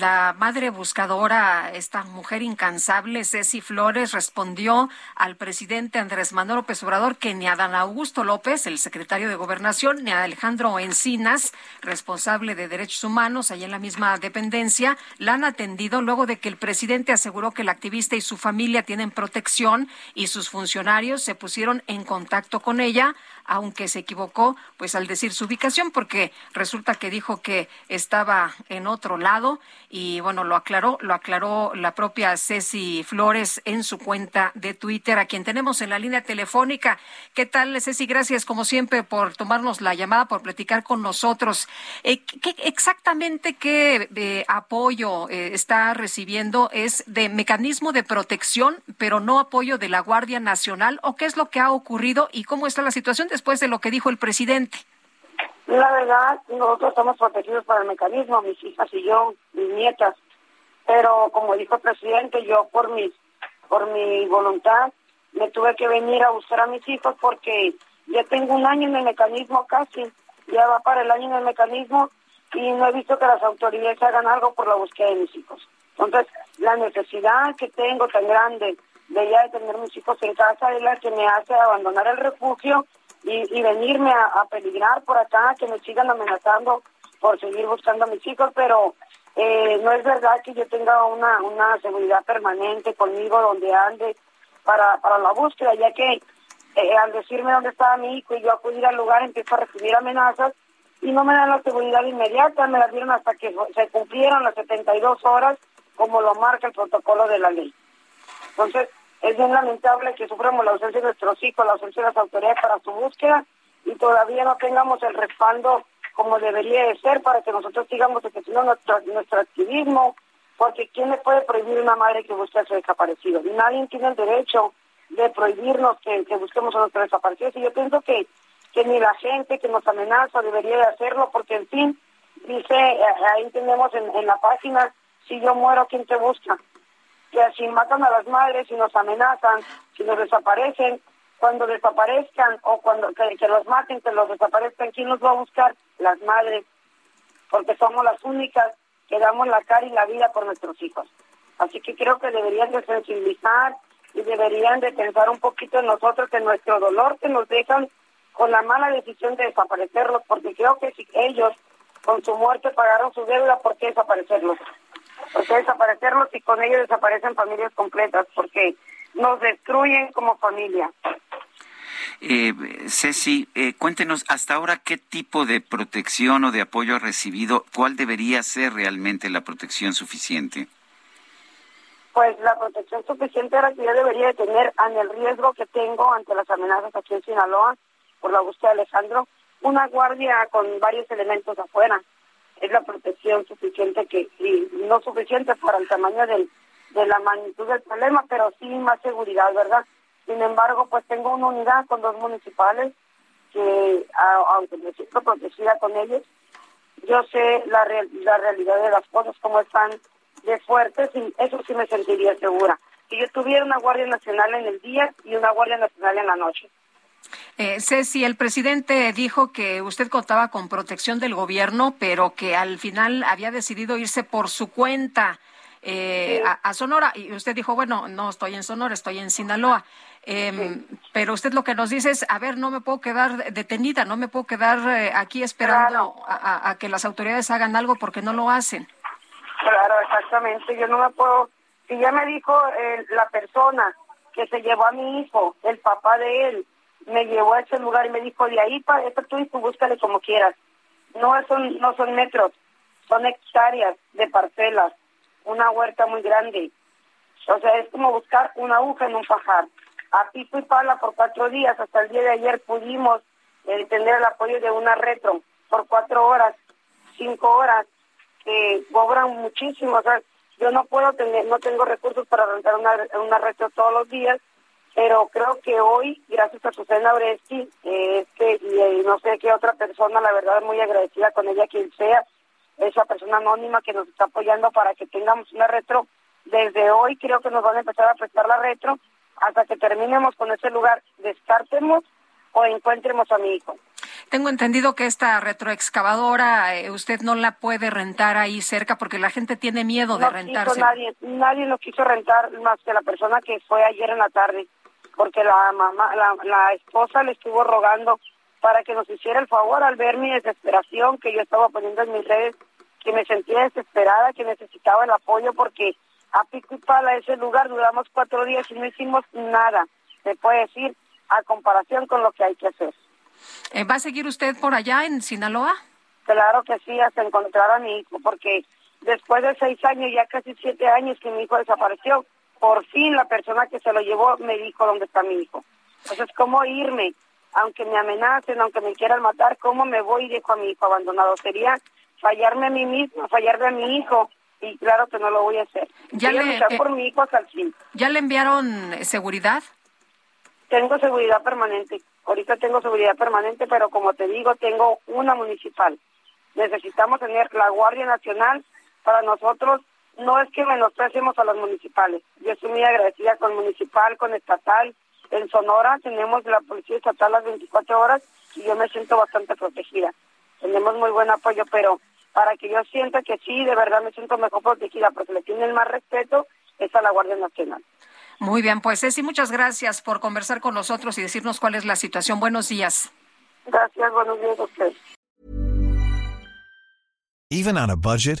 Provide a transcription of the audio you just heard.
La madre buscadora, esta mujer incansable, Ceci Flores, respondió al presidente Andrés Manuel López Obrador que ni a Dan Augusto López, el secretario de Gobernación, ni a Alejandro Encinas, responsable de Derechos Humanos, allá en la misma dependencia, la han atendido luego de que el presidente aseguró que el activista y su familia tienen protección y sus funcionarios se pusieron en contacto con ella aunque se equivocó pues al decir su ubicación porque resulta que dijo que estaba en otro lado y bueno, lo aclaró, lo aclaró la propia Ceci Flores en su cuenta de Twitter, a quien tenemos en la línea telefónica. ¿Qué tal, Ceci? Gracias como siempre por tomarnos la llamada, por platicar con nosotros. Eh, ¿qué, exactamente qué eh, apoyo eh, está recibiendo? ¿Es de mecanismo de protección, pero no apoyo de la Guardia Nacional? ¿O qué es lo que ha ocurrido y cómo está la situación después de lo que dijo el presidente? La verdad, nosotros estamos protegidos para el mecanismo, mis hijas y yo, mis nietas. Pero como dijo el presidente, yo por mi, por mi voluntad me tuve que venir a buscar a mis hijos porque ya tengo un año en el mecanismo casi, ya va para el año en el mecanismo y no he visto que las autoridades hagan algo por la búsqueda de mis hijos. Entonces, la necesidad que tengo tan grande de ya de tener mis hijos en casa es la que me hace abandonar el refugio y, venirme a, peligrar por acá, que me sigan amenazando por seguir buscando a mis hijos, pero eh, no es verdad que yo tenga una, una seguridad permanente conmigo donde ande para, para la búsqueda, ya que eh, al decirme dónde estaba mi hijo y yo acudir al lugar empiezo a recibir amenazas y no me dan la seguridad inmediata, me la dieron hasta que se cumplieron las 72 horas como lo marca el protocolo de la ley. Entonces, es bien lamentable que suframos la ausencia de nuestros hijos, la ausencia de las autoridades para su búsqueda y todavía no tengamos el respaldo como debería de ser para que nosotros sigamos ejerciendo nuestro, nuestro activismo, porque ¿quién le puede prohibir a una madre que busque a su desaparecido? Nadie tiene el derecho de prohibirnos que, busquemos a nuestros desaparecidos y yo pienso que, que ni la gente que nos amenaza debería de hacerlo, porque en fin, dice, eh, ahí tenemos en, en la página, si yo muero, ¿quién te busca? Que si matan a las madres, si nos amenazan, si nos desaparecen, cuando desaparezcan o cuando que, los maten, que los desaparezcan, ¿quién los va a buscar? Las madres, porque somos las únicas que damos la cara y la vida por nuestros hijos. Así que creo que deberían de sensibilizar y deberían de pensar un poquito en nosotros, en nuestro dolor que nos dejan con la mala decisión de desaparecerlos, porque creo que si ellos con su muerte pagaron su deuda, ¿por qué desaparecerlos? Porque desaparecerlos y con ellos desaparecen familias completas, porque nos destruyen como familia. Eh, Ceci, eh, cuéntenos hasta ahora qué tipo de protección o de apoyo ha recibido, cuál debería ser realmente la protección suficiente. Pues la protección suficiente era que yo debería de tener ante el riesgo que tengo ante las amenazas aquí en Sinaloa por la búsqueda de Alejandro, una guardia con varios elementos afuera es la suficiente que, y no suficiente para el tamaño del, de la magnitud del problema, pero sí más seguridad, ¿verdad? Sin embargo, pues tengo una unidad con dos municipales que, aunque me siento protegida con ellos, yo sé la, la realidad de las cosas, cómo están de fuertes, y eso sí me sentiría segura. Si yo tuviera una Guardia Nacional en el día y una Guardia Nacional en la noche. Eh, Ceci, el presidente dijo que usted contaba con protección del gobierno, pero que al final había decidido irse por su cuenta eh, a, Sonora. Y usted dijo, bueno, no estoy en Sonora, estoy en Sinaloa. Em, pero usted lo que nos dice es, a ver, no me puedo quedar detenida, no me puedo quedar eh, aquí esperando a, que las autoridades hagan algo porque no lo hacen. Claro, exactamente. Yo no me puedo. Si ya me dijo eh, la persona que se llevó a mi hijo, el papá de él, me llevó a ese lugar y me dijo, de ahí para esto tú y tú búscale como quieras. No son, no son metros, son hectáreas de parcelas, una huerta muy grande. O sea, es como buscar una aguja en un pajar. A pico y pala por cuatro días, hasta el día de ayer pudimos eh, tener el apoyo de una retro por cuatro horas. cinco horas, que cobran muchísimo. O sea, yo no puedo tener, no tengo recursos para rentar una, una retro todos los días, pero creo que hoy, gracias a Susana Bresti, este, y, no sé qué otra persona, la verdad muy agradecida con ella, quien sea, esa persona anónima que nos está apoyando para que tengamos una retro. Desde hoy creo que nos van a empezar a prestar la retro hasta que terminemos con ese lugar, descartemos o encuentremos a mi hijo. Tengo entendido que esta retroexcavadora eh, usted no la puede rentar ahí cerca porque la gente tiene miedo de rentarse. Nadie, nadie lo quiso rentar más que la persona que fue ayer en la tarde, porque la mamá, la, la esposa le estuvo rogando para que nos hiciera el favor al ver mi desesperación que yo estaba poniendo en mis redes, que me sentía desesperada, que necesitaba el apoyo porque a pico y pala ese lugar duramos cuatro días y no hicimos nada, se puede decir, a comparación con lo que hay que hacer. Eh, ¿Va a seguir usted por allá en Sinaloa? Claro que sí, hasta encontrar a mi hijo, porque después de seis años, ya casi siete años que mi hijo desapareció, por fin la persona que se lo llevó me dijo dónde está mi hijo. Entonces, ¿cómo irme? Aunque me amenacen, aunque me quieran matar, ¿cómo me voy y dejo a mi hijo abandonado? Sería fallarme a mí mismo, fallarle a mi hijo, y claro que no lo voy a hacer. Ya voy le, a eh, por mi hijo hasta el fin. ¿Ya le enviaron seguridad? Tengo seguridad permanente. Ahorita tengo seguridad permanente, pero como te digo, tengo una municipal. Necesitamos tener la Guardia Nacional para nosotros. No es que menospreciemos a los municipales. Yo estoy muy agradecida con municipal, con estatal. En Sonora tenemos la policía estatal las 24 horas y yo me siento bastante protegida. Tenemos muy buen apoyo, pero para que yo sienta que sí, de verdad me siento mejor protegida, porque le tienen más respeto, es a la Guardia Nacional. Muy bien, pues Ceci, muchas gracias por conversar con nosotros y decirnos cuál es la situación. Buenos días. Gracias, buenos días a usted. Even on a budget,